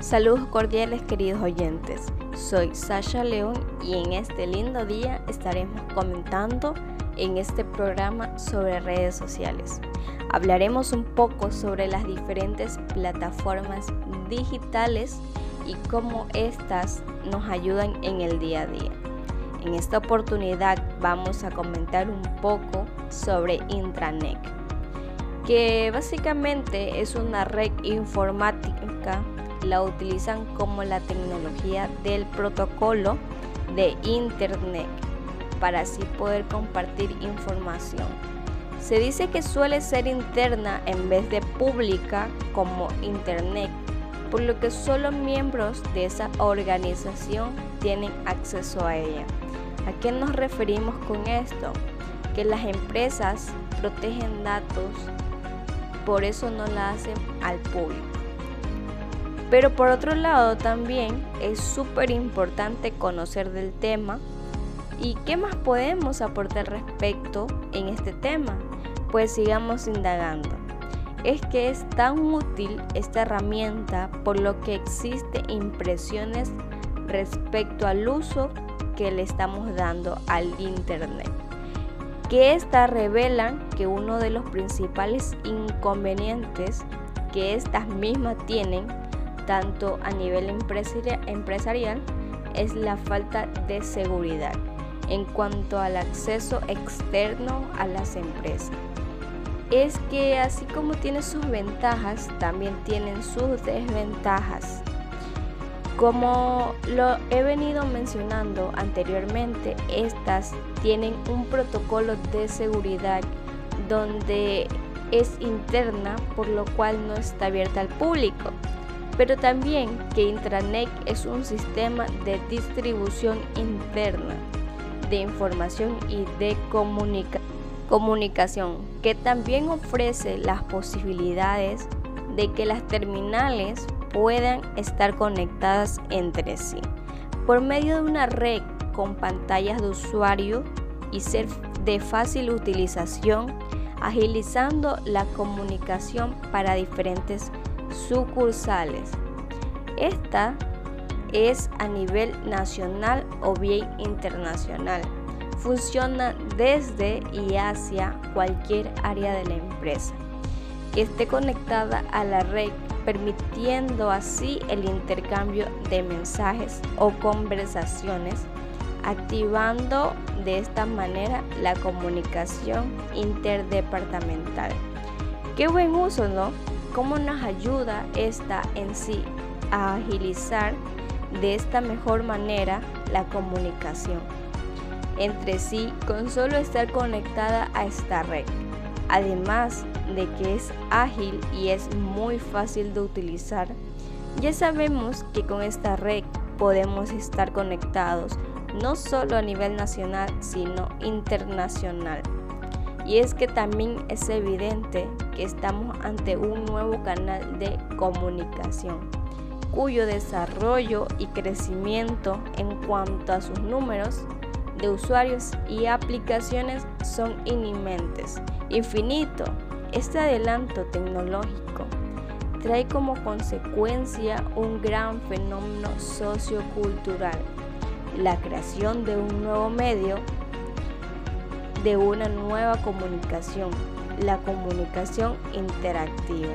Saludos cordiales queridos oyentes, soy Sasha León y en este lindo día estaremos comentando en este programa sobre redes sociales. Hablaremos un poco sobre las diferentes plataformas digitales y cómo estas nos ayudan en el día a día. En esta oportunidad vamos a comentar un poco sobre intranet, que básicamente es una red informática la utilizan como la tecnología del protocolo de Internet para así poder compartir información. Se dice que suele ser interna en vez de pública como Internet, por lo que solo miembros de esa organización tienen acceso a ella. ¿A qué nos referimos con esto? Que las empresas protegen datos, por eso no la hacen al público. Pero por otro lado también es súper importante conocer del tema y qué más podemos aportar respecto en este tema. Pues sigamos indagando. Es que es tan útil esta herramienta por lo que existe impresiones respecto al uso que le estamos dando al Internet. Que estas revelan que uno de los principales inconvenientes que estas mismas tienen tanto a nivel empresarial es la falta de seguridad en cuanto al acceso externo a las empresas. Es que así como tiene sus ventajas, también tienen sus desventajas. Como lo he venido mencionando anteriormente, estas tienen un protocolo de seguridad donde es interna, por lo cual no está abierta al público pero también que intranet es un sistema de distribución interna de información y de comunicación que también ofrece las posibilidades de que las terminales puedan estar conectadas entre sí. Por medio de una red con pantallas de usuario y ser de fácil utilización, agilizando la comunicación para diferentes sucursales. Esta es a nivel nacional o bien internacional. Funciona desde y hacia cualquier área de la empresa que esté conectada a la red, permitiendo así el intercambio de mensajes o conversaciones, activando de esta manera la comunicación interdepartamental. Qué buen uso, ¿no? Cómo nos ayuda esta en sí a agilizar de esta mejor manera la comunicación entre sí con solo estar conectada a esta red. Además de que es ágil y es muy fácil de utilizar, ya sabemos que con esta red podemos estar conectados no solo a nivel nacional, sino internacional. Y es que también es evidente que estamos ante un nuevo canal de comunicación, cuyo desarrollo y crecimiento en cuanto a sus números de usuarios y aplicaciones son inimentes. Infinito, este adelanto tecnológico trae como consecuencia un gran fenómeno sociocultural, la creación de un nuevo medio de una nueva comunicación, la comunicación interactiva,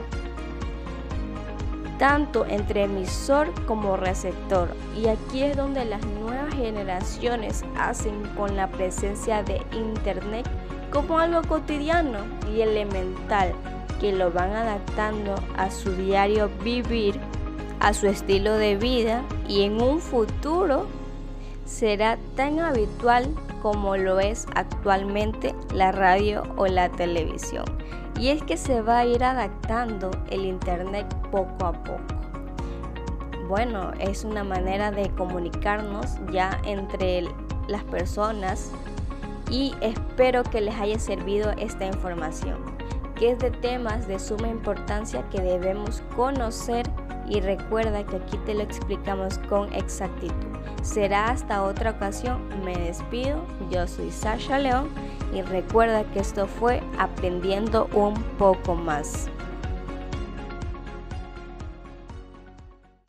tanto entre emisor como receptor. Y aquí es donde las nuevas generaciones hacen con la presencia de Internet como algo cotidiano y elemental, que lo van adaptando a su diario vivir, a su estilo de vida y en un futuro será tan habitual como lo es actualmente la radio o la televisión. Y es que se va a ir adaptando el Internet poco a poco. Bueno, es una manera de comunicarnos ya entre las personas y espero que les haya servido esta información, que es de temas de suma importancia que debemos conocer y recuerda que aquí te lo explicamos con exactitud. Será hasta otra ocasión, me despido, yo soy Sasha León y recuerda que esto fue aprendiendo un poco más.